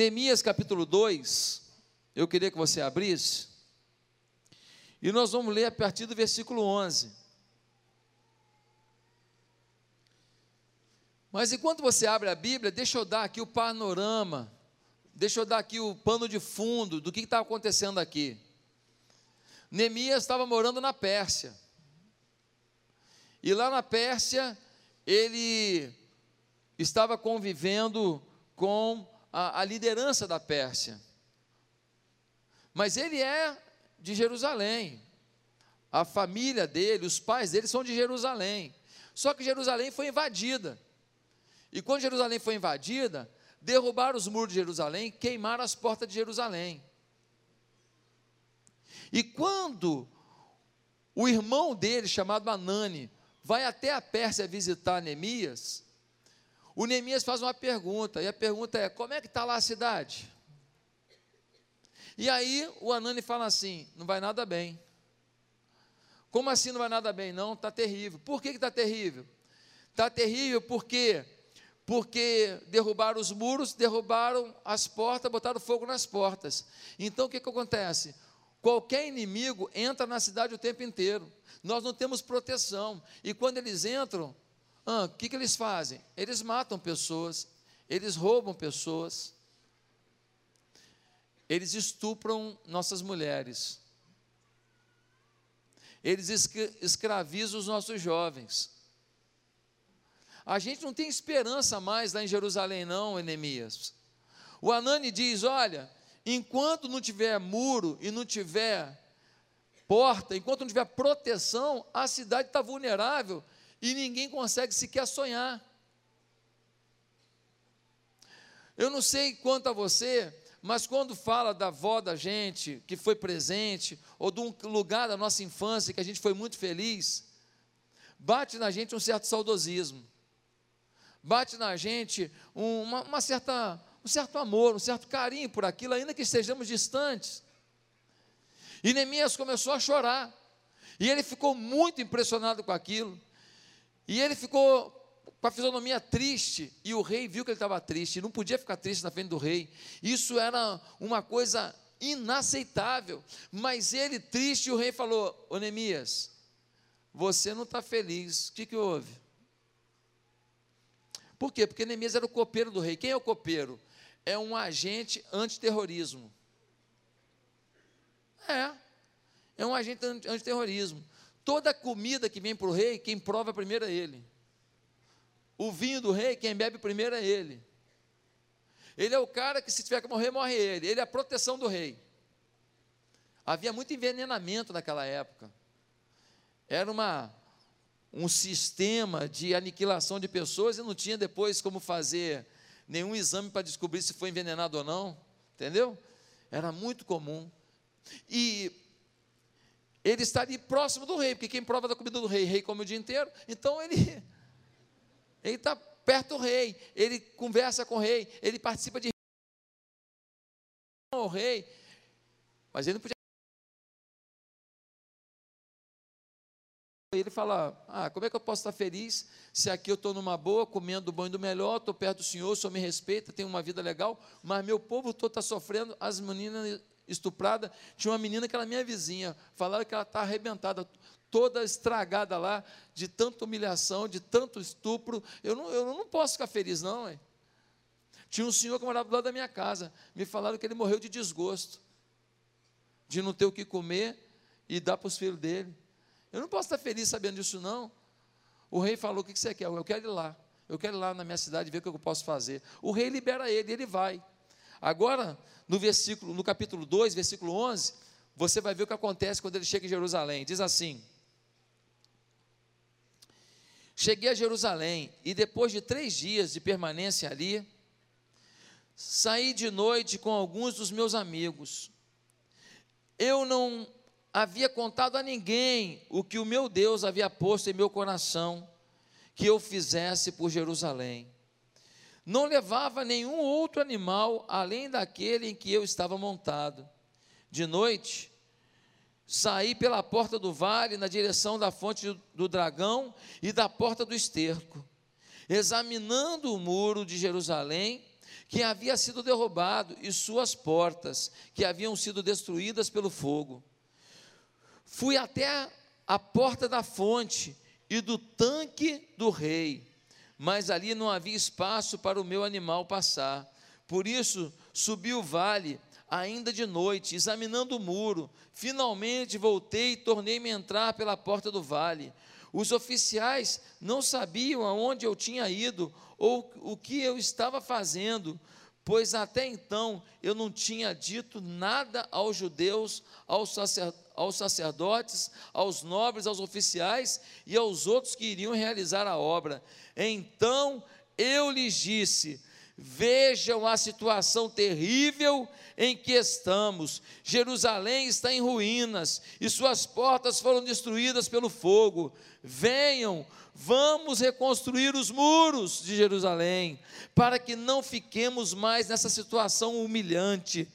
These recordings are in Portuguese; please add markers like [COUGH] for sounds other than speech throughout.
Neemias capítulo 2, eu queria que você abrisse, e nós vamos ler a partir do versículo 11. Mas enquanto você abre a Bíblia, deixa eu dar aqui o panorama, deixa eu dar aqui o pano de fundo do que estava acontecendo aqui. Neemias estava morando na Pérsia. E lá na Pérsia, ele estava convivendo com a, a liderança da Pérsia. Mas ele é de Jerusalém. A família dele, os pais dele são de Jerusalém. Só que Jerusalém foi invadida. E quando Jerusalém foi invadida, derrubaram os muros de Jerusalém, queimaram as portas de Jerusalém. E quando o irmão dele, chamado Anani, vai até a Pérsia visitar Neemias, o Neemias faz uma pergunta, e a pergunta é: como é que está lá a cidade? E aí o Anani fala assim: não vai nada bem. Como assim não vai nada bem? Não, está terrível. Por que está terrível? Está terrível porque porque derrubaram os muros, derrubaram as portas, botaram fogo nas portas. Então o que, que acontece? Qualquer inimigo entra na cidade o tempo inteiro. Nós não temos proteção. E quando eles entram, ah, o que, que eles fazem? Eles matam pessoas, eles roubam pessoas, eles estupram nossas mulheres, eles escravizam os nossos jovens. A gente não tem esperança mais lá em Jerusalém, não, Enemias. O Anani diz: olha, enquanto não tiver muro e não tiver porta, enquanto não tiver proteção, a cidade está vulnerável e ninguém consegue sequer sonhar. Eu não sei quanto a você, mas quando fala da avó da gente, que foi presente, ou de um lugar da nossa infância que a gente foi muito feliz, bate na gente um certo saudosismo bate na gente uma, uma certa, um certo amor, um certo carinho por aquilo, ainda que estejamos distantes. E Neemias começou a chorar, e ele ficou muito impressionado com aquilo, e ele ficou com a fisionomia triste, e o rei viu que ele estava triste, não podia ficar triste na frente do rei, isso era uma coisa inaceitável, mas ele triste, o rei falou: Ô Neemias, você não está feliz, o que, que houve? Por quê? Porque Neemias era o copeiro do rei. Quem é o copeiro? É um agente antiterrorismo. É. É um agente antiterrorismo. Toda comida que vem para o rei, quem prova primeiro é ele. O vinho do rei, quem bebe primeiro é ele. Ele é o cara que, se tiver que morrer, morre ele. Ele é a proteção do rei. Havia muito envenenamento naquela época. Era uma um sistema de aniquilação de pessoas e não tinha depois como fazer nenhum exame para descobrir se foi envenenado ou não, entendeu? Era muito comum. E ele está ali próximo do rei, porque quem prova da comida do rei, rei come o dia inteiro, então ele [LAUGHS] ele está perto do rei, ele conversa com o rei, ele participa de o rei, mas ele não podia ele fala: Ah, como é que eu posso estar feliz se aqui eu estou numa boa, comendo do bom e do melhor, estou perto do Senhor, o Senhor me respeita, tenho uma vida legal, mas meu povo todo está sofrendo, as meninas estupradas. Tinha uma menina que era minha vizinha, falaram que ela está arrebentada, toda estragada lá, de tanta humilhação, de tanto estupro. Eu não, eu não posso ficar feliz, não. Tinha um senhor que morava do lado da minha casa, me falaram que ele morreu de desgosto, de não ter o que comer e dar para os filhos dele. Eu não posso estar feliz sabendo disso, não. O rei falou: O que você quer? Eu quero ir lá. Eu quero ir lá na minha cidade ver o que eu posso fazer. O rei libera ele, ele vai. Agora, no versículo, no capítulo 2, versículo 11, você vai ver o que acontece quando ele chega em Jerusalém. Diz assim: Cheguei a Jerusalém e depois de três dias de permanência ali, saí de noite com alguns dos meus amigos. Eu não havia contado a ninguém o que o meu Deus havia posto em meu coração que eu fizesse por Jerusalém. Não levava nenhum outro animal além daquele em que eu estava montado. De noite, saí pela porta do vale na direção da fonte do dragão e da porta do esterco. Examinando o muro de Jerusalém, que havia sido derrubado, e suas portas, que haviam sido destruídas pelo fogo. Fui até a porta da fonte e do tanque do rei, mas ali não havia espaço para o meu animal passar. Por isso subi o vale, ainda de noite, examinando o muro. Finalmente voltei e tornei-me entrar pela porta do vale. Os oficiais não sabiam aonde eu tinha ido ou o que eu estava fazendo, pois até então eu não tinha dito nada aos judeus, aos, sacerdotes, aos nobres, aos oficiais e aos outros que iriam realizar a obra. Então eu lhes disse: Vejam a situação terrível em que estamos. Jerusalém está em ruínas e suas portas foram destruídas pelo fogo. Venham, vamos reconstruir os muros de Jerusalém, para que não fiquemos mais nessa situação humilhante.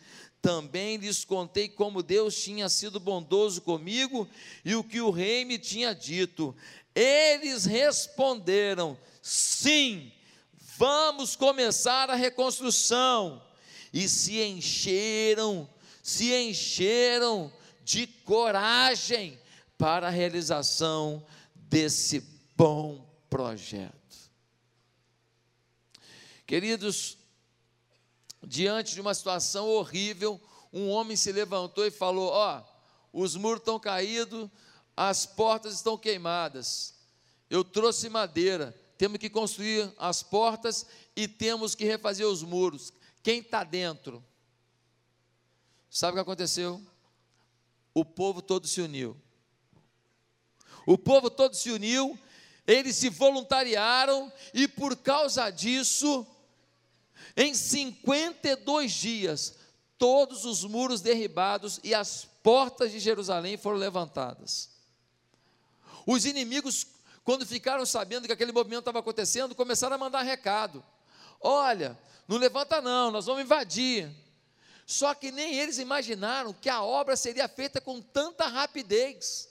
Também lhes contei como Deus tinha sido bondoso comigo e o que o rei me tinha dito. Eles responderam: sim vamos começar a reconstrução. E se encheram, se encheram de coragem para a realização desse bom projeto. Queridos, diante de uma situação horrível, um homem se levantou e falou: Ó, oh, os muros estão caídos, as portas estão queimadas. Eu trouxe madeira temos que construir as portas e temos que refazer os muros. Quem está dentro? Sabe o que aconteceu? O povo todo se uniu. O povo todo se uniu, eles se voluntariaram e por causa disso, em 52 dias, todos os muros derribados e as portas de Jerusalém foram levantadas. Os inimigos quando ficaram sabendo que aquele movimento estava acontecendo, começaram a mandar recado. Olha, não levanta não, nós vamos invadir. Só que nem eles imaginaram que a obra seria feita com tanta rapidez.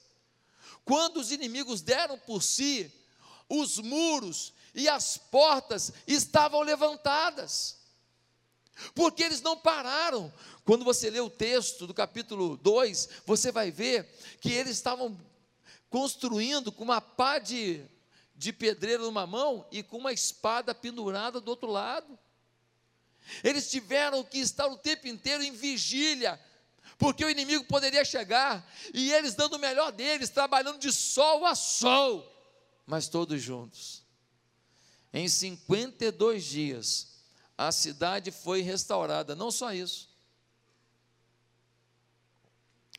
Quando os inimigos deram por si, os muros e as portas estavam levantadas. Porque eles não pararam. Quando você lê o texto do capítulo 2, você vai ver que eles estavam construindo com uma pá de, de pedreiro numa mão e com uma espada pendurada do outro lado. Eles tiveram que estar o tempo inteiro em vigília, porque o inimigo poderia chegar, e eles dando o melhor deles, trabalhando de sol a sol, mas todos juntos. Em 52 dias, a cidade foi restaurada, não só isso,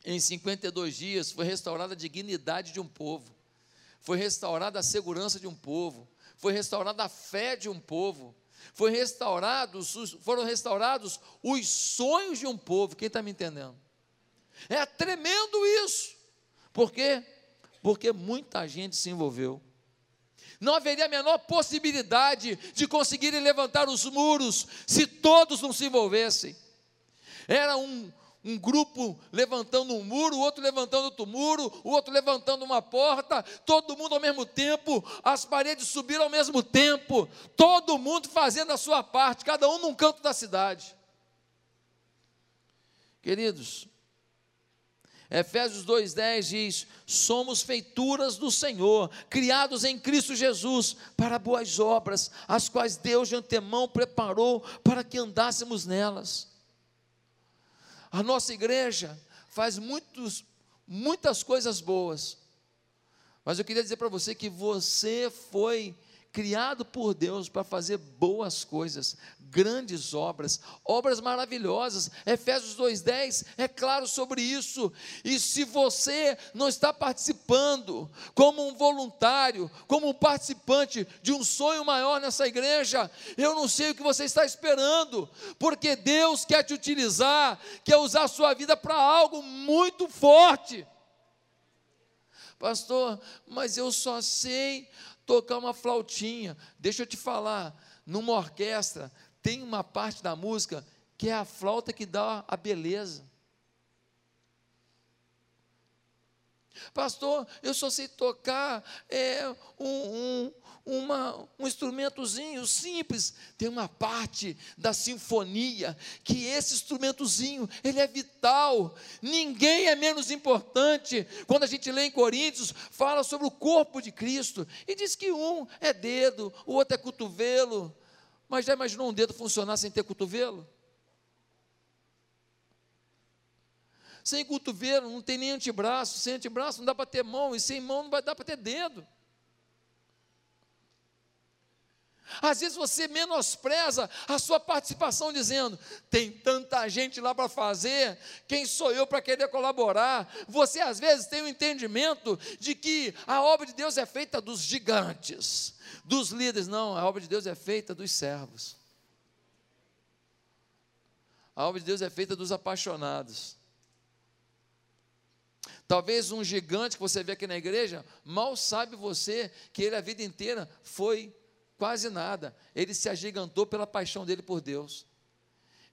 em 52 dias foi restaurada a dignidade de um povo, foi restaurada a segurança de um povo, foi restaurada a fé de um povo, foi restaurados, foram restaurados os sonhos de um povo. Quem está me entendendo? É tremendo isso. Por quê? Porque muita gente se envolveu. Não haveria a menor possibilidade de conseguirem levantar os muros se todos não se envolvessem. Era um, um grupo levantando um muro, o outro levantando outro muro, o outro levantando uma porta, todo mundo ao mesmo tempo, as paredes subiram ao mesmo tempo, todo mundo fazendo a sua parte, cada um num canto da cidade. Queridos, Efésios 2,10 diz: Somos feituras do Senhor, criados em Cristo Jesus para boas obras, as quais Deus de antemão preparou para que andássemos nelas. A nossa igreja faz muitos, muitas coisas boas, mas eu queria dizer para você que você foi criado por Deus para fazer boas coisas, grandes obras, obras maravilhosas. Efésios 2:10 é claro sobre isso. E se você não está participando como um voluntário, como um participante de um sonho maior nessa igreja, eu não sei o que você está esperando, porque Deus quer te utilizar, quer usar a sua vida para algo muito forte. Pastor, mas eu só sei tocar uma flautinha. Deixa eu te falar, numa orquestra tem uma parte da música que é a flauta que dá a beleza. Pastor, eu só sei tocar é, um, um, uma, um instrumentozinho simples. Tem uma parte da sinfonia que esse instrumentozinho ele é vital. Ninguém é menos importante. Quando a gente lê em Coríntios, fala sobre o corpo de Cristo e diz que um é dedo, o outro é cotovelo. Mas já imaginou um dedo funcionar sem ter cotovelo? Sem cotovelo não tem nem antebraço, sem antebraço não dá para ter mão, e sem mão não vai dar para ter dedo. Às vezes você menospreza a sua participação, dizendo: tem tanta gente lá para fazer, quem sou eu para querer colaborar? Você às vezes tem o um entendimento de que a obra de Deus é feita dos gigantes, dos líderes. Não, a obra de Deus é feita dos servos. A obra de Deus é feita dos apaixonados. Talvez um gigante que você vê aqui na igreja, mal sabe você que ele a vida inteira foi quase nada. Ele se agigantou pela paixão dele por Deus.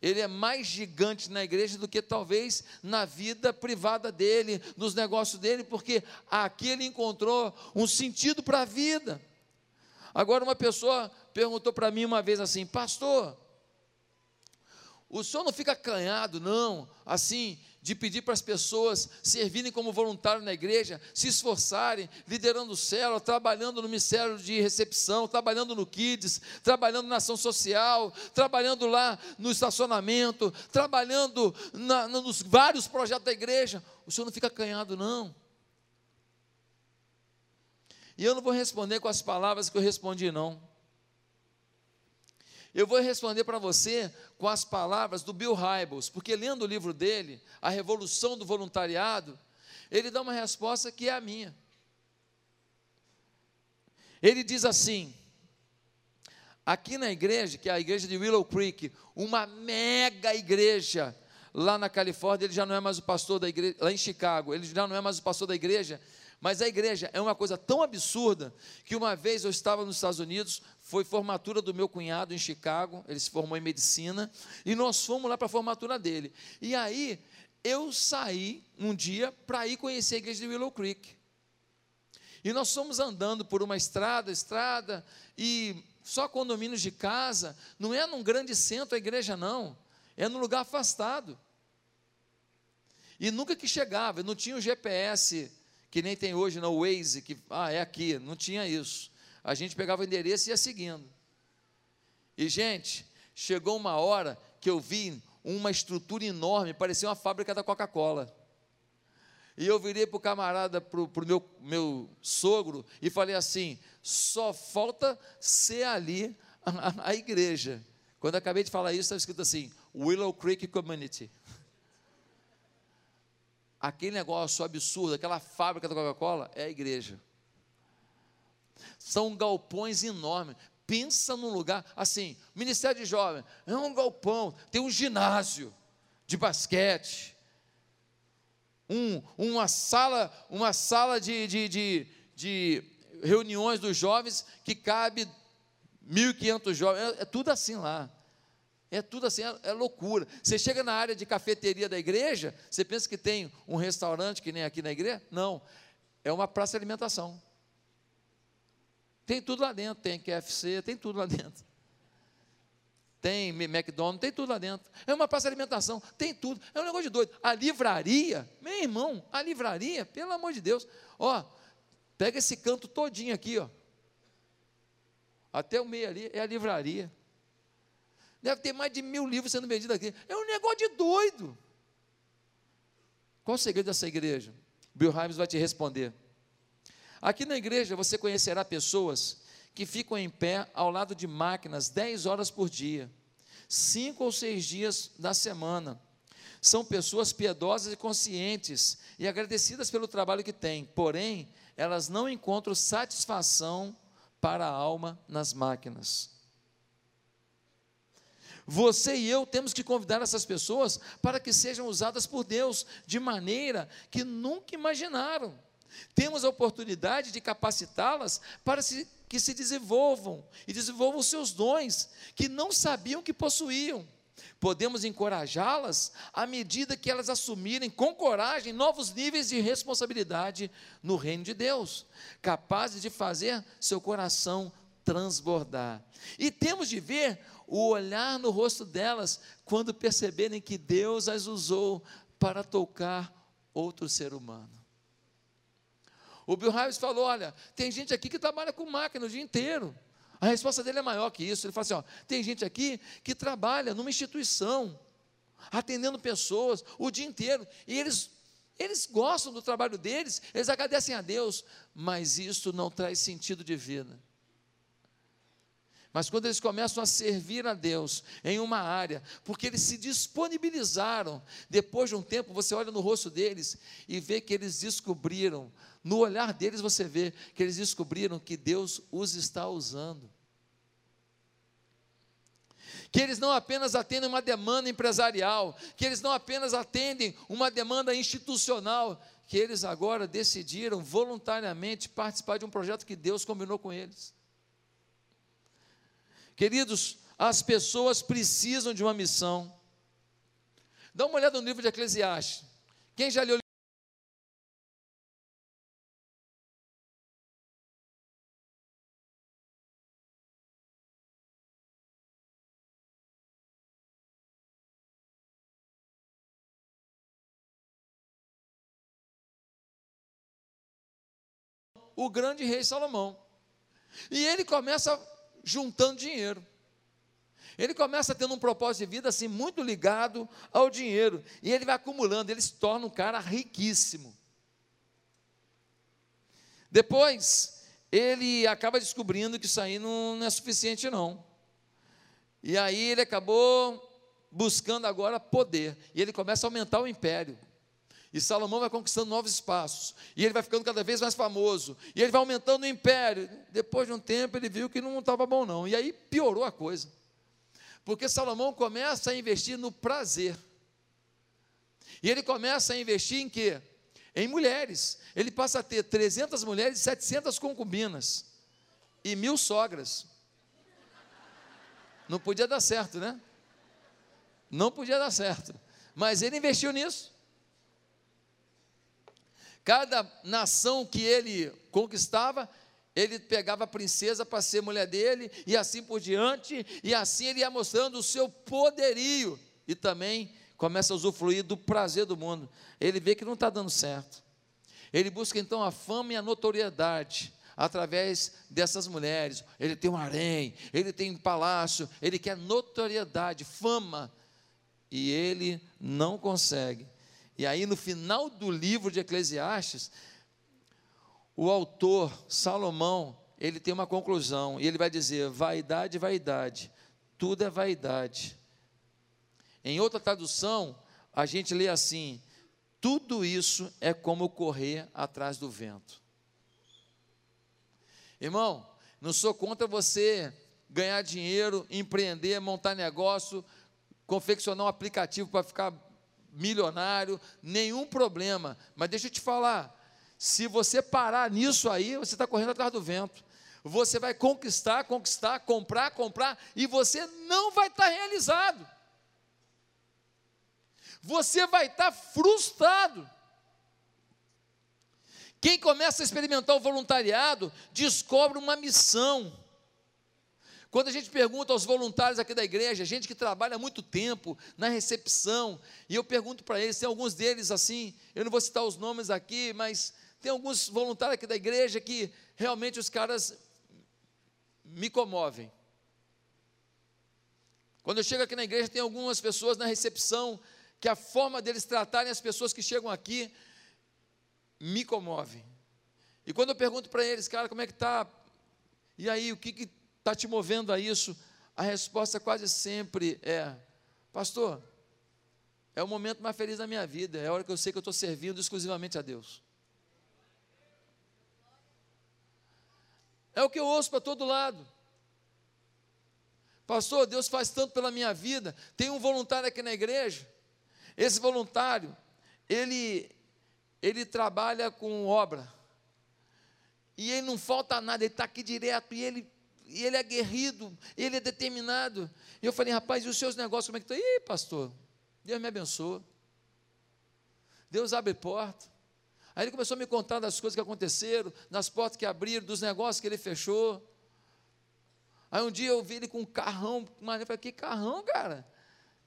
Ele é mais gigante na igreja do que talvez na vida privada dele, nos negócios dele, porque aqui ele encontrou um sentido para a vida. Agora, uma pessoa perguntou para mim uma vez assim: Pastor, o senhor não fica acanhado, não, assim, de pedir para as pessoas servirem como voluntário na igreja, se esforçarem, liderando célula, trabalhando no ministério de recepção, trabalhando no Kids, trabalhando na ação social, trabalhando lá no estacionamento, trabalhando na, nos vários projetos da igreja. O senhor não fica acanhado, não. E eu não vou responder com as palavras que eu respondi, não. Eu vou responder para você com as palavras do Bill Hybels, porque lendo o livro dele, A Revolução do Voluntariado, ele dá uma resposta que é a minha. Ele diz assim: aqui na igreja, que é a igreja de Willow Creek, uma mega igreja, lá na Califórnia, ele já não é mais o pastor da igreja, lá em Chicago, ele já não é mais o pastor da igreja, mas a igreja é uma coisa tão absurda que uma vez eu estava nos Estados Unidos, foi formatura do meu cunhado em Chicago, ele se formou em medicina, e nós fomos lá para a formatura dele. E aí eu saí um dia para ir conhecer a igreja de Willow Creek. E nós fomos andando por uma estrada, estrada, e só condomínios de casa, não é num grande centro a igreja, não, é num lugar afastado. E nunca que chegava, não tinha o GPS que nem tem hoje no Waze, que ah, é aqui, não tinha isso. A gente pegava o endereço e ia seguindo. E, gente, chegou uma hora que eu vi uma estrutura enorme, parecia uma fábrica da Coca-Cola. E eu virei para o camarada, para o meu, meu sogro, e falei assim: só falta ser ali [LAUGHS] a, a igreja. Quando acabei de falar isso, estava escrito assim: Willow Creek Community aquele negócio absurdo, aquela fábrica da Coca-Cola, é a igreja. São galpões enormes. Pensa num lugar assim, Ministério de Jovem, é um galpão, tem um ginásio de basquete, um, uma sala, uma sala de, de, de, de reuniões dos jovens que cabe 1.500 jovens, é, é tudo assim lá. É tudo assim, é, é, loucura. Você chega na área de cafeteria da igreja, você pensa que tem um restaurante que nem aqui na igreja? Não. É uma praça de alimentação. Tem tudo lá dentro, tem KFC, tem tudo lá dentro. Tem McDonald's, tem tudo lá dentro. É uma praça de alimentação, tem tudo. É um negócio de doido. A livraria, meu irmão, a livraria, pelo amor de Deus. Ó, pega esse canto todinho aqui, ó. Até o meio ali é a livraria. Deve ter mais de mil livros sendo vendidos aqui. É um negócio de doido. Qual o segredo dessa igreja? Bill Himes vai te responder. Aqui na igreja você conhecerá pessoas que ficam em pé ao lado de máquinas 10 horas por dia, cinco ou seis dias da semana. São pessoas piedosas e conscientes e agradecidas pelo trabalho que têm, porém, elas não encontram satisfação para a alma nas máquinas. Você e eu temos que convidar essas pessoas para que sejam usadas por Deus de maneira que nunca imaginaram. Temos a oportunidade de capacitá-las para que se desenvolvam e desenvolvam seus dons que não sabiam que possuíam. Podemos encorajá-las à medida que elas assumirem com coragem novos níveis de responsabilidade no reino de Deus, capazes de fazer seu coração transbordar. E temos de ver o olhar no rosto delas quando perceberem que Deus as usou para tocar outro ser humano. O Bill Hybels falou: olha, tem gente aqui que trabalha com máquina o dia inteiro. A resposta dele é maior que isso. Ele fala assim: ó, tem gente aqui que trabalha numa instituição, atendendo pessoas o dia inteiro, e eles, eles gostam do trabalho deles, eles agradecem a Deus, mas isso não traz sentido de vida. Mas quando eles começam a servir a Deus em uma área, porque eles se disponibilizaram, depois de um tempo você olha no rosto deles e vê que eles descobriram, no olhar deles você vê que eles descobriram que Deus os está usando. Que eles não apenas atendem uma demanda empresarial, que eles não apenas atendem uma demanda institucional, que eles agora decidiram voluntariamente participar de um projeto que Deus combinou com eles. Queridos, as pessoas precisam de uma missão. Dá uma olhada no livro de Eclesiastes. Quem já leu o grande rei Salomão. E ele começa juntando dinheiro. Ele começa tendo um propósito de vida assim muito ligado ao dinheiro, e ele vai acumulando, ele se torna um cara riquíssimo. Depois, ele acaba descobrindo que isso aí não, não é suficiente não. E aí ele acabou buscando agora poder, e ele começa a aumentar o império. E Salomão vai conquistando novos espaços. E ele vai ficando cada vez mais famoso. E ele vai aumentando o império. Depois de um tempo, ele viu que não estava bom, não. E aí piorou a coisa. Porque Salomão começa a investir no prazer. E ele começa a investir em quê? Em mulheres. Ele passa a ter 300 mulheres e 700 concubinas. E mil sogras. Não podia dar certo, né? Não podia dar certo. Mas ele investiu nisso. Cada nação que ele conquistava, ele pegava a princesa para ser mulher dele, e assim por diante, e assim ele ia mostrando o seu poderio, e também começa a usufruir do prazer do mundo. Ele vê que não está dando certo. Ele busca então a fama e a notoriedade através dessas mulheres. Ele tem um harém, ele tem um palácio, ele quer notoriedade, fama, e ele não consegue. E aí, no final do livro de Eclesiastes, o autor, Salomão, ele tem uma conclusão, e ele vai dizer: vaidade, vaidade, tudo é vaidade. Em outra tradução, a gente lê assim: tudo isso é como correr atrás do vento. Irmão, não sou contra você ganhar dinheiro, empreender, montar negócio, confeccionar um aplicativo para ficar milionário, nenhum problema. Mas deixa eu te falar: se você parar nisso aí, você está correndo atrás do vento. Você vai conquistar, conquistar, comprar, comprar, e você não vai estar realizado. Você vai estar frustrado. Quem começa a experimentar o voluntariado descobre uma missão quando a gente pergunta aos voluntários aqui da igreja, gente que trabalha muito tempo na recepção, e eu pergunto para eles, tem alguns deles assim, eu não vou citar os nomes aqui, mas tem alguns voluntários aqui da igreja que realmente os caras me comovem. Quando eu chego aqui na igreja, tem algumas pessoas na recepção que a forma deles tratarem as pessoas que chegam aqui me comove. E quando eu pergunto para eles, cara, como é que tá? E aí, o que, que está te movendo a isso? A resposta quase sempre é: Pastor, é o momento mais feliz da minha vida, é a hora que eu sei que eu estou servindo exclusivamente a Deus. É o que eu ouço para todo lado. Pastor, Deus faz tanto pela minha vida. Tem um voluntário aqui na igreja. Esse voluntário, ele, ele trabalha com obra. E ele não falta nada, ele está aqui direto. E ele e ele é aguerrido, ele é determinado. E eu falei, rapaz, e os seus negócios, como é que estão? Ih, pastor, Deus me abençoa. Deus abre porta. Aí ele começou a me contar das coisas que aconteceram, das portas que abriram, dos negócios que ele fechou. Aí um dia eu vi ele com um carrão, mas eu falei, que carrão, cara?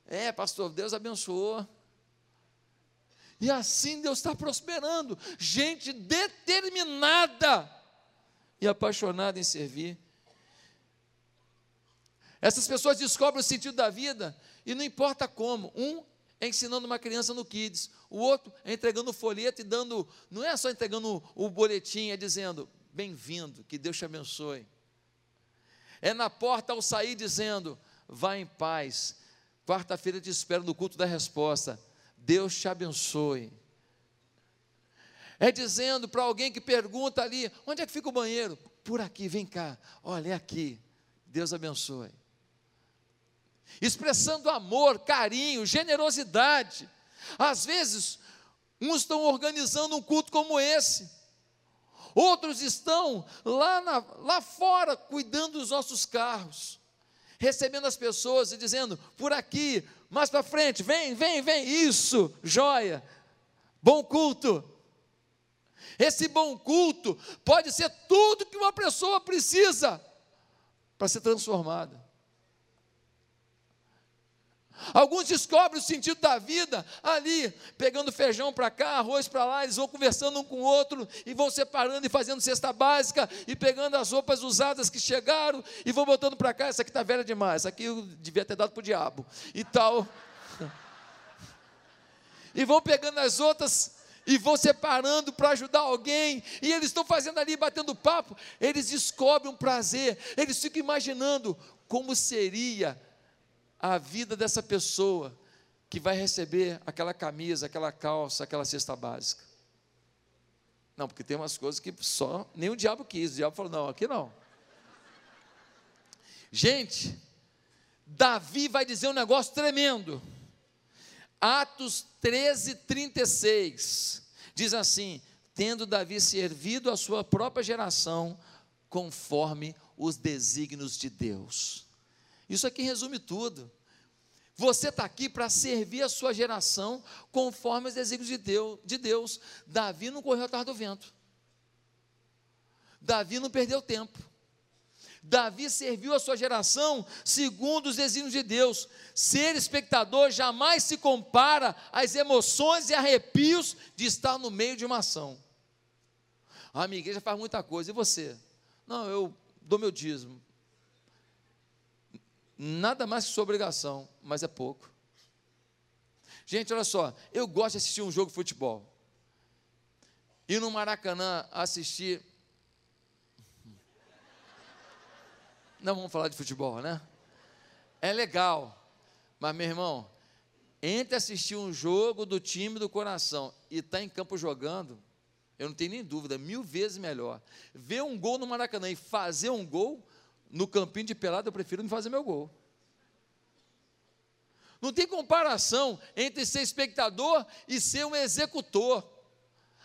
É, pastor, Deus abençoou. E assim Deus está prosperando. Gente determinada e apaixonada em servir. Essas pessoas descobrem o sentido da vida e não importa como. Um é ensinando uma criança no Kids, o outro é entregando o folheto e dando, não é só entregando o boletim, é dizendo: bem-vindo, que Deus te abençoe. É na porta ao sair dizendo: vá em paz. Quarta-feira te espero no culto da resposta. Deus te abençoe. É dizendo para alguém que pergunta ali: onde é que fica o banheiro? Por aqui, vem cá. Olha, é aqui. Deus abençoe expressando amor, carinho, generosidade. Às vezes, uns estão organizando um culto como esse, outros estão lá, na, lá fora cuidando dos nossos carros, recebendo as pessoas e dizendo: por aqui, mais para frente, vem, vem, vem, isso, joia, bom culto. Esse bom culto pode ser tudo que uma pessoa precisa para ser transformada. Alguns descobrem o sentido da vida ali, pegando feijão para cá, arroz para lá, eles vão conversando um com o outro e vão separando e fazendo cesta básica e pegando as roupas usadas que chegaram e vão botando para cá. Essa aqui está velha demais, essa aqui eu devia ter dado para o diabo e tal. [LAUGHS] E vão pegando as outras e vão separando para ajudar alguém, e eles estão fazendo ali, batendo papo, eles descobrem um prazer, eles ficam imaginando como seria a vida dessa pessoa que vai receber aquela camisa, aquela calça, aquela cesta básica. Não, porque tem umas coisas que só nem o diabo quis. O diabo falou: não, aqui não. Gente, Davi vai dizer um negócio tremendo. Atos 13, 36. Diz assim: tendo Davi servido a sua própria geração, conforme os desígnios de Deus. Isso aqui resume tudo. Você está aqui para servir a sua geração conforme os desígnios de Deus, de Deus. Davi não correu atrás do vento. Davi não perdeu tempo. Davi serviu a sua geração segundo os desígnios de Deus. Ser espectador jamais se compara às emoções e arrepios de estar no meio de uma ação. A minha igreja faz muita coisa, e você? Não, eu dou meu dízimo nada mais que sua obrigação, mas é pouco. Gente, olha só, eu gosto de assistir um jogo de futebol. Ir no Maracanã assistir. Não vamos falar de futebol, né? É legal, mas meu irmão, entre assistir um jogo do time do coração e estar tá em campo jogando, eu não tenho nem dúvida, mil vezes melhor. Ver um gol no Maracanã e fazer um gol, no campinho de pelada, eu prefiro não fazer meu gol. Não tem comparação entre ser espectador e ser um executor.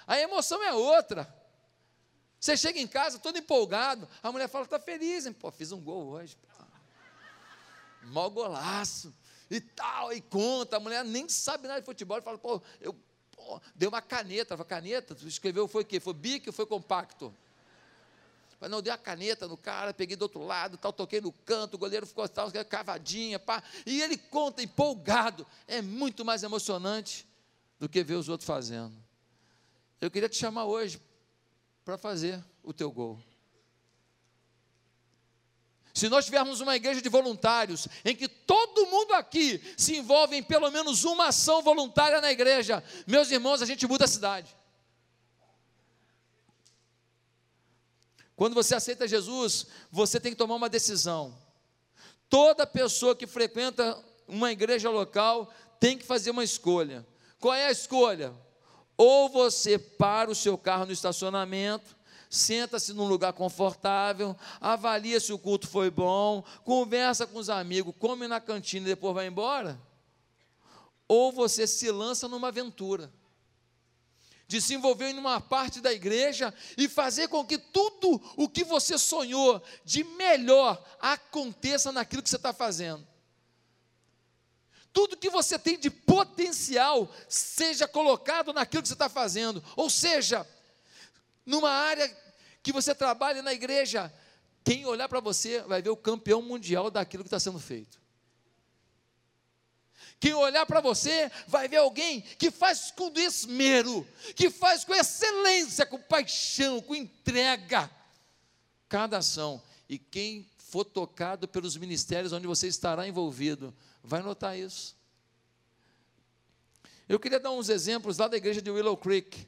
A emoção é outra. Você chega em casa todo empolgado, a mulher fala: está feliz, hein? Pô, fiz um gol hoje. Mó golaço e tal, e conta. A mulher nem sabe nada de futebol, e fala: pô, eu pô, dei uma caneta. Fala, caneta? Escreveu foi o quê? Foi bico ou foi compacto? Mas não, dei a caneta no cara, peguei do outro lado, tal, toquei no canto, o goleiro ficou tal, cavadinha, pá. E ele conta empolgado. É muito mais emocionante do que ver os outros fazendo. Eu queria te chamar hoje para fazer o teu gol. Se nós tivermos uma igreja de voluntários, em que todo mundo aqui se envolve em pelo menos uma ação voluntária na igreja, meus irmãos, a gente muda a cidade. Quando você aceita Jesus, você tem que tomar uma decisão. Toda pessoa que frequenta uma igreja local tem que fazer uma escolha. Qual é a escolha? Ou você para o seu carro no estacionamento, senta-se num lugar confortável, avalia se o culto foi bom, conversa com os amigos, come na cantina e depois vai embora. Ou você se lança numa aventura de se envolver em uma parte da igreja e fazer com que tudo o que você sonhou de melhor aconteça naquilo que você está fazendo. Tudo que você tem de potencial seja colocado naquilo que você está fazendo. Ou seja, numa área que você trabalha na igreja, quem olhar para você vai ver o campeão mundial daquilo que está sendo feito. Quem olhar para você vai ver alguém que faz com esmero, que faz com excelência, com paixão, com entrega, cada ação. E quem for tocado pelos ministérios onde você estará envolvido, vai notar isso. Eu queria dar uns exemplos lá da igreja de Willow Creek,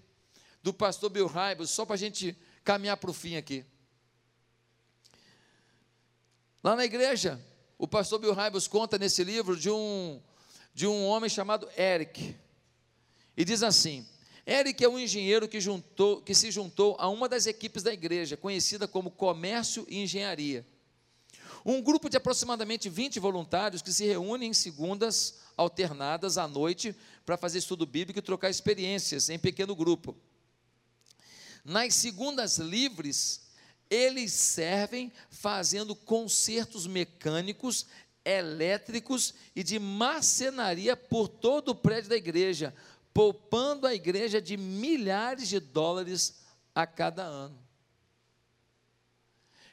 do pastor Bill Hybels, só para a gente caminhar para o fim aqui. Lá na igreja, o pastor Bill Hybels conta nesse livro de um de um homem chamado Eric. E diz assim: Eric é um engenheiro que, juntou, que se juntou a uma das equipes da igreja, conhecida como Comércio e Engenharia. Um grupo de aproximadamente 20 voluntários que se reúnem em segundas alternadas à noite para fazer estudo bíblico e trocar experiências em pequeno grupo. Nas segundas livres, eles servem fazendo concertos mecânicos elétricos e de marcenaria por todo o prédio da igreja, poupando a igreja de milhares de dólares a cada ano.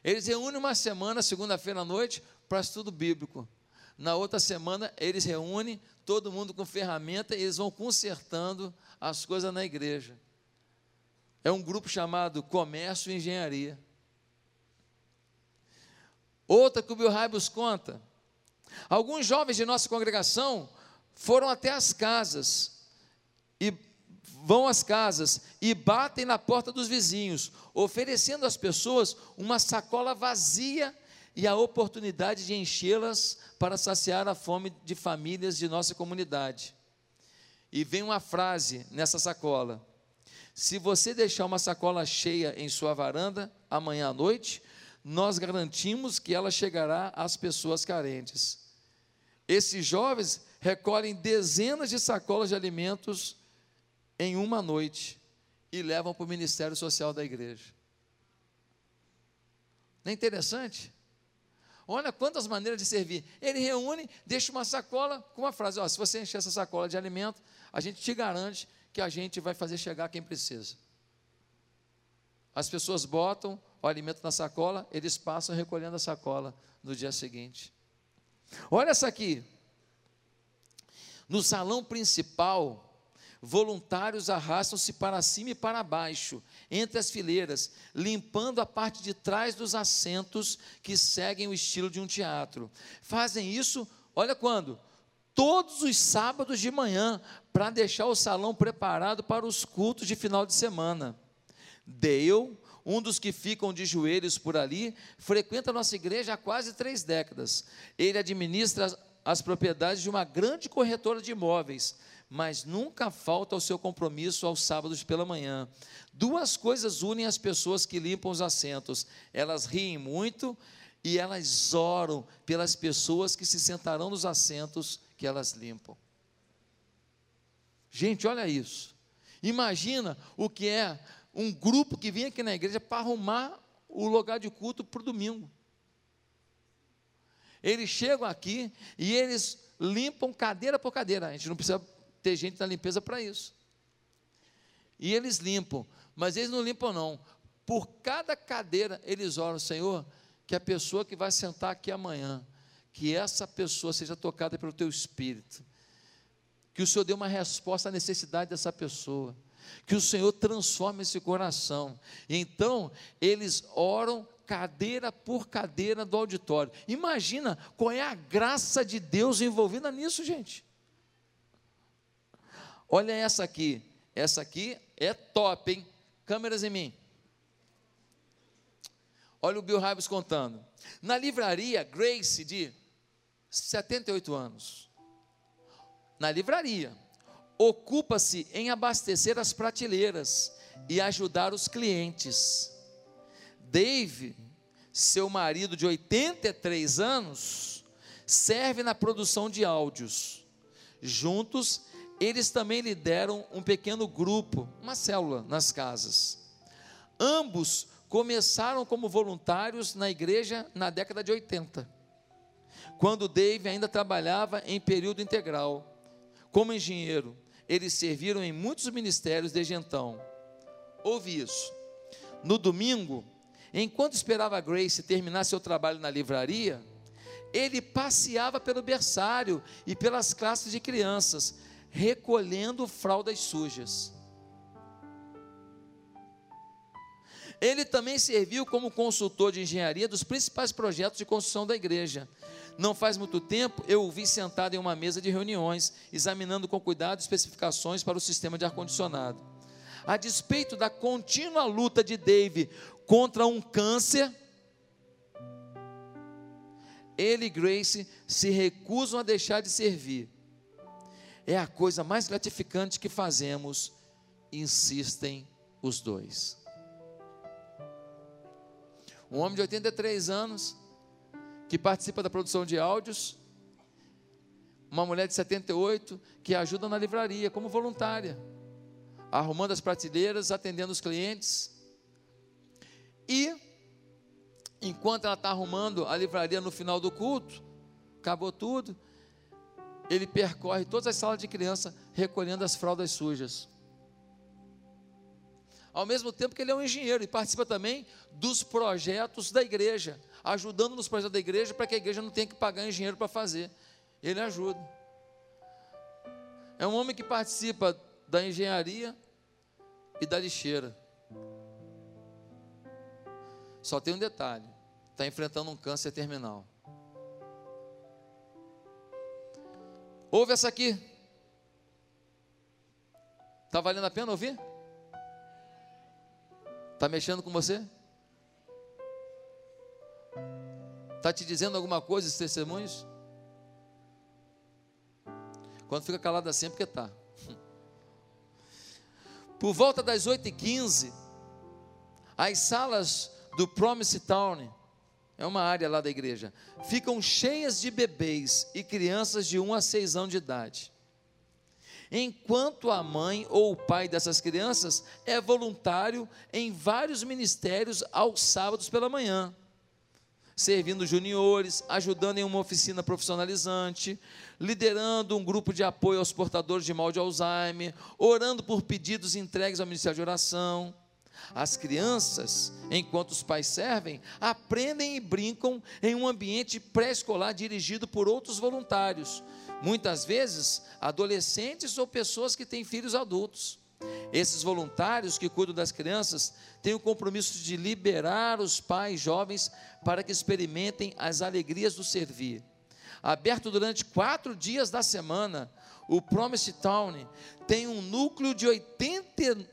Eles reúnem uma semana, segunda-feira à noite, para estudo bíblico. Na outra semana, eles reúnem todo mundo com ferramenta e eles vão consertando as coisas na igreja. É um grupo chamado Comércio e Engenharia. Outra que o Bill Hybels conta, Alguns jovens de nossa congregação foram até as casas e vão às casas e batem na porta dos vizinhos, oferecendo às pessoas uma sacola vazia e a oportunidade de enchê-las para saciar a fome de famílias de nossa comunidade. E vem uma frase nessa sacola: Se você deixar uma sacola cheia em sua varanda amanhã à noite, nós garantimos que ela chegará às pessoas carentes. Esses jovens recolhem dezenas de sacolas de alimentos em uma noite e levam para o Ministério Social da igreja. Não é interessante? Olha quantas maneiras de servir. Ele reúne, deixa uma sacola com uma frase: ó, se você encher essa sacola de alimento, a gente te garante que a gente vai fazer chegar quem precisa. As pessoas botam o alimento na sacola, eles passam recolhendo a sacola no dia seguinte. Olha essa aqui. No salão principal, voluntários arrastam-se para cima e para baixo, entre as fileiras, limpando a parte de trás dos assentos que seguem o estilo de um teatro. Fazem isso, olha quando? Todos os sábados de manhã, para deixar o salão preparado para os cultos de final de semana. Dale um dos que ficam de joelhos por ali, frequenta a nossa igreja há quase três décadas. Ele administra as propriedades de uma grande corretora de imóveis, mas nunca falta ao seu compromisso aos sábados pela manhã. Duas coisas unem as pessoas que limpam os assentos: elas riem muito e elas oram pelas pessoas que se sentarão nos assentos que elas limpam. Gente, olha isso. Imagina o que é um grupo que vem aqui na igreja para arrumar o lugar de culto para o domingo. Eles chegam aqui e eles limpam cadeira por cadeira. A gente não precisa ter gente na limpeza para isso. E eles limpam, mas eles não limpam não. Por cada cadeira eles oram, Senhor, que a pessoa que vai sentar aqui amanhã, que essa pessoa seja tocada pelo teu espírito. Que o Senhor dê uma resposta à necessidade dessa pessoa que o Senhor transforme esse coração. Então, eles oram cadeira por cadeira do auditório. Imagina qual é a graça de Deus envolvida nisso, gente. Olha essa aqui. Essa aqui é top, hein? Câmeras em mim. Olha o Bill Hybels contando. Na livraria Grace, de 78 anos. Na livraria ocupa-se em abastecer as prateleiras e ajudar os clientes. Dave, seu marido de 83 anos, serve na produção de áudios. Juntos, eles também lideram um pequeno grupo, uma célula nas casas. Ambos começaram como voluntários na igreja na década de 80, quando Dave ainda trabalhava em período integral. Como engenheiro, eles serviram em muitos ministérios desde então. Ouvi isso. No domingo, enquanto esperava Grace terminar seu trabalho na livraria, ele passeava pelo berçário e pelas classes de crianças, recolhendo fraldas sujas. Ele também serviu como consultor de engenharia dos principais projetos de construção da igreja. Não faz muito tempo eu o vi sentado em uma mesa de reuniões, examinando com cuidado especificações para o sistema de ar-condicionado. A despeito da contínua luta de Dave contra um câncer, ele e Grace se recusam a deixar de servir. É a coisa mais gratificante que fazemos, insistem os dois um homem de 83 anos, que participa da produção de áudios, uma mulher de 78 que ajuda na livraria como voluntária, arrumando as prateleiras, atendendo os clientes. E, enquanto ela está arrumando a livraria no final do culto, acabou tudo, ele percorre todas as salas de criança recolhendo as fraldas sujas ao mesmo tempo que ele é um engenheiro e participa também dos projetos da igreja, ajudando nos projetos da igreja para que a igreja não tenha que pagar engenheiro para fazer. Ele ajuda. É um homem que participa da engenharia e da lixeira. Só tem um detalhe: está enfrentando um câncer terminal. Ouve essa aqui. Está valendo a pena ouvir? Está mexendo com você? Está te dizendo alguma coisa esses testemunhos? Quando fica calado assim é porque está. Por volta das 8h15, as salas do Promise Town, é uma área lá da igreja, ficam cheias de bebês e crianças de 1 a 6 anos de idade enquanto a mãe ou o pai dessas crianças é voluntário em vários ministérios aos sábados pela manhã, servindo juniores, ajudando em uma oficina profissionalizante, liderando um grupo de apoio aos portadores de mal de Alzheimer, orando por pedidos entregues ao Ministério de Oração. As crianças, enquanto os pais servem, aprendem e brincam em um ambiente pré-escolar dirigido por outros voluntários, muitas vezes adolescentes ou pessoas que têm filhos adultos. Esses voluntários que cuidam das crianças têm o compromisso de liberar os pais jovens para que experimentem as alegrias do servir. Aberto durante quatro dias da semana, o Promise Town tem um núcleo de 80,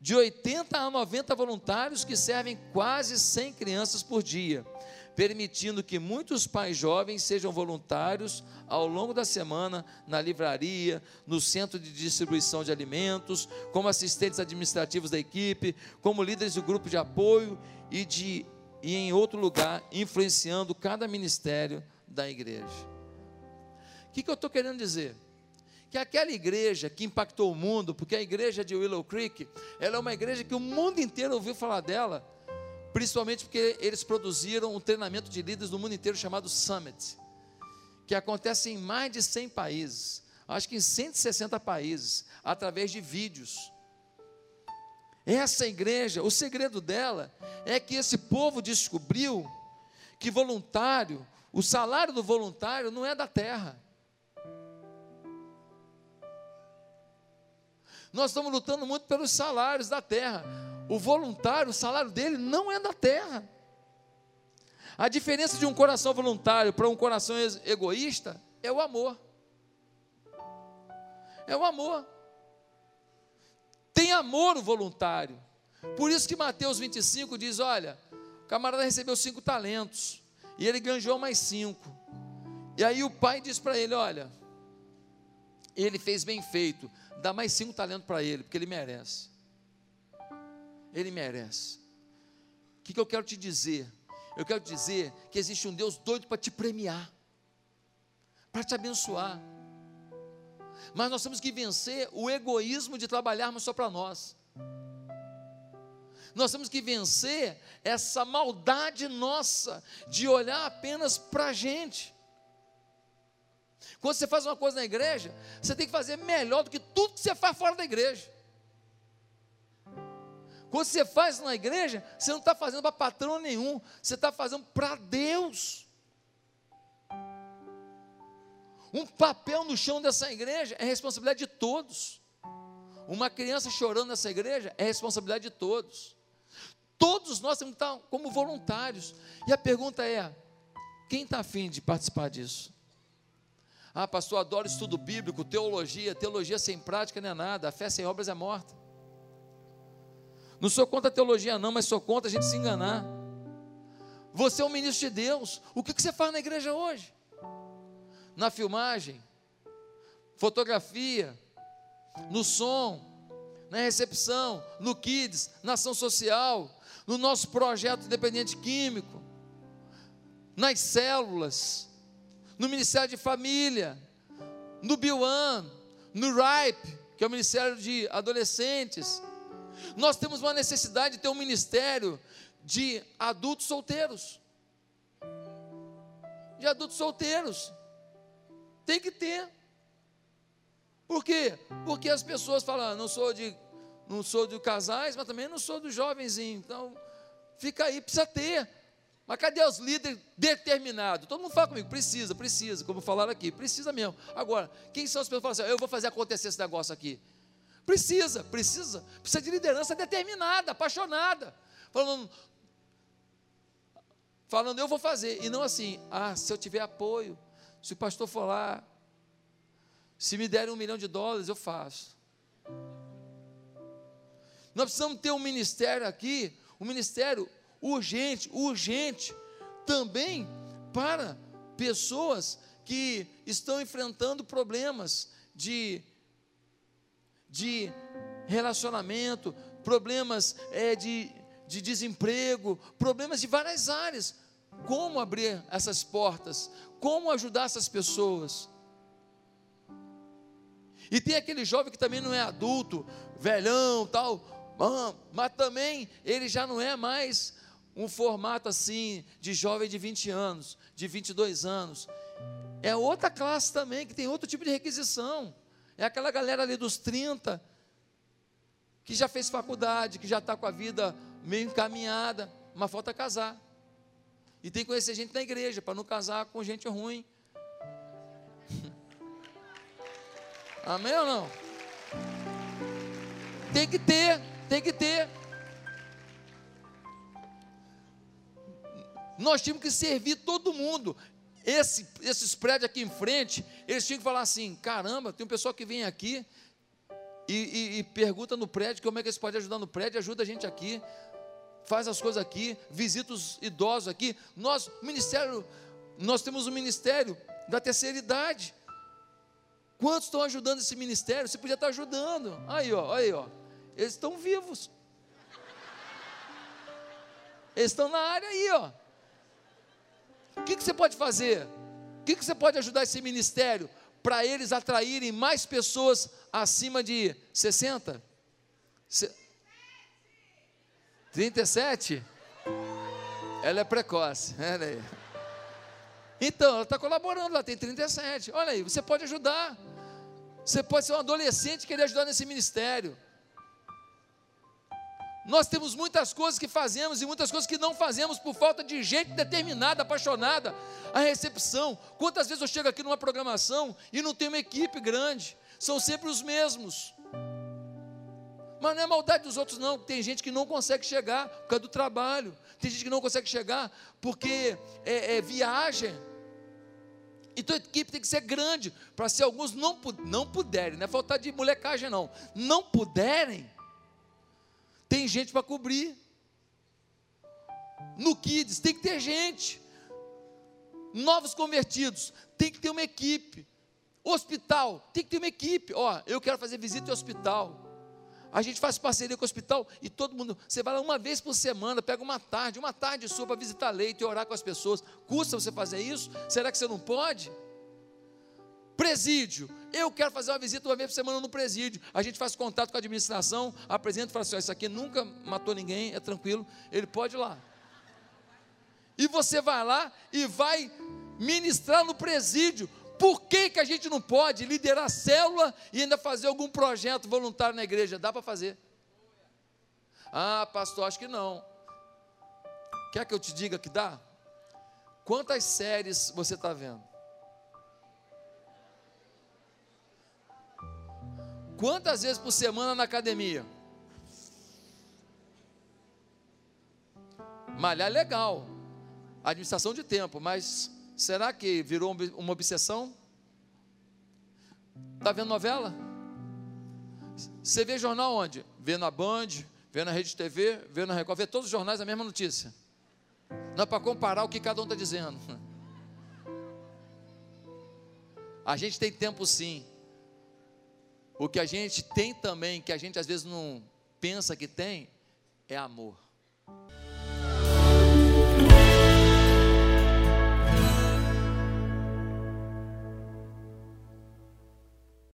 de 80 a 90 voluntários que servem quase 100 crianças por dia permitindo que muitos pais jovens sejam voluntários ao longo da semana na livraria, no centro de distribuição de alimentos, como assistentes administrativos da equipe, como líderes do grupo de apoio e, de, e em outro lugar, influenciando cada ministério da igreja. O que, que eu estou querendo dizer? que aquela igreja que impactou o mundo, porque a igreja de Willow Creek, ela é uma igreja que o mundo inteiro ouviu falar dela, principalmente porque eles produziram um treinamento de líderes no mundo inteiro chamado Summit, que acontece em mais de 100 países, acho que em 160 países, através de vídeos. Essa igreja, o segredo dela é que esse povo descobriu que voluntário, o salário do voluntário não é da terra. Nós estamos lutando muito pelos salários da terra o voluntário, o salário dele não é da terra. A diferença de um coração voluntário para um coração egoísta é o amor. É o amor. Tem amor o voluntário. Por isso que Mateus 25 diz: olha, o camarada recebeu cinco talentos e ele ganhou mais cinco. E aí o pai diz para ele: olha, ele fez bem feito, dá mais cinco talentos para ele, porque ele merece. Ele merece. O que, que eu quero te dizer? Eu quero dizer que existe um Deus doido para te premiar, para te abençoar. Mas nós temos que vencer o egoísmo de trabalharmos só para nós. Nós temos que vencer essa maldade nossa de olhar apenas para a gente. Quando você faz uma coisa na igreja, você tem que fazer melhor do que tudo que você faz fora da igreja. Quando você faz na igreja, você não está fazendo para patrão nenhum, você está fazendo para Deus. Um papel no chão dessa igreja é responsabilidade de todos. Uma criança chorando nessa igreja é responsabilidade de todos. Todos nós temos que estar como voluntários. E a pergunta é: quem está afim de participar disso? Ah, pastor, adoro estudo bíblico, teologia. Teologia sem prática não é nada. A fé sem obras é morta. Não sou contra a teologia, não, mas sou contra a gente se enganar. Você é um ministro de Deus. O que você faz na igreja hoje? Na filmagem, fotografia, no som, na recepção, no kids, na ação social, no nosso projeto independente químico, nas células, no Ministério de Família, no Biwan, no RIPE, que é o Ministério de Adolescentes, nós temos uma necessidade de ter um ministério de adultos solteiros. De adultos solteiros. Tem que ter. Por quê? Porque as pessoas falam, ah, não sou de não sou de casais, mas também não sou dos jovens. Então, fica aí, precisa ter. Mas cadê os líderes determinados? Todo mundo fala comigo, precisa, precisa, como falaram aqui, precisa mesmo. Agora, quem são as pessoas que falam assim, eu vou fazer acontecer esse negócio aqui? Precisa, precisa, precisa de liderança determinada, apaixonada, falando, falando, eu vou fazer, e não assim, ah, se eu tiver apoio, se o pastor for lá, se me derem um milhão de dólares, eu faço. Nós precisamos ter um ministério aqui, um ministério urgente, urgente, também para pessoas que estão enfrentando problemas de de relacionamento, problemas é, de, de desemprego, problemas de várias áreas. Como abrir essas portas? Como ajudar essas pessoas? E tem aquele jovem que também não é adulto, velhão, tal, mas também ele já não é mais um formato assim de jovem de 20 anos, de 22 anos. É outra classe também que tem outro tipo de requisição. É aquela galera ali dos 30, que já fez faculdade, que já está com a vida meio encaminhada, mas falta casar. E tem que conhecer gente na igreja, para não casar com gente ruim. [LAUGHS] Amém ou não? Tem que ter, tem que ter. Nós tínhamos que servir todo mundo. Esse, esses prédios aqui em frente, eles tinham que falar assim: caramba, tem um pessoal que vem aqui e, e, e pergunta no prédio como é que eles podem ajudar no prédio, ajuda a gente aqui, faz as coisas aqui, visita os idosos aqui. Nós, ministério, nós temos o um ministério da terceira idade. Quantos estão ajudando esse ministério? Você podia estar ajudando. Aí, ó, aí, ó. Eles estão vivos. Eles estão na área aí, ó. O que, que você pode fazer? O que, que você pode ajudar esse ministério para eles atraírem mais pessoas acima de 60? Se... 37? Ela é precoce. [LAUGHS] Então, ela está colaborando, ela tem 37. Olha aí, você pode ajudar. Você pode ser um adolescente e querer ajudar nesse ministério. Nós temos muitas coisas que fazemos e muitas coisas que não fazemos por falta de gente determinada, apaixonada. A recepção. Quantas vezes eu chego aqui numa programação e não tem uma equipe grande? São sempre os mesmos. Mas não é maldade dos outros, não. Tem gente que não consegue chegar por causa do trabalho. Tem gente que não consegue chegar porque é, é viagem. Então a equipe tem que ser grande. Para se alguns não, não puderem, não é falta de molecagem, não. Não puderem tem gente para cobrir. No Kids tem que ter gente. Novos convertidos, tem que ter uma equipe. Hospital, tem que ter uma equipe. Ó, eu quero fazer visita em hospital. A gente faz parceria com o hospital e todo mundo. Você vai lá uma vez por semana, pega uma tarde, uma tarde sua para visitar leito e orar com as pessoas. Custa você fazer isso? Será que você não pode? Presídio. Eu quero fazer uma visita uma vez por semana no presídio. A gente faz contato com a administração, apresenta e fala assim: Isso aqui nunca matou ninguém, é tranquilo, ele pode ir lá. E você vai lá e vai ministrar no presídio. Por que, que a gente não pode liderar célula e ainda fazer algum projeto voluntário na igreja? Dá para fazer. Ah, pastor, acho que não. Quer que eu te diga que dá? Quantas séries você está vendo? Quantas vezes por semana na academia? Malhar é legal, administração de tempo, mas será que virou uma obsessão? Está vendo novela? Você vê jornal onde? Vê na Band, vê na Rede TV, vê na Record, vê todos os jornais a mesma notícia. Não é para comparar o que cada um está dizendo. [LAUGHS] A gente tem tempo sim. O que a gente tem também, que a gente às vezes não pensa que tem, é amor.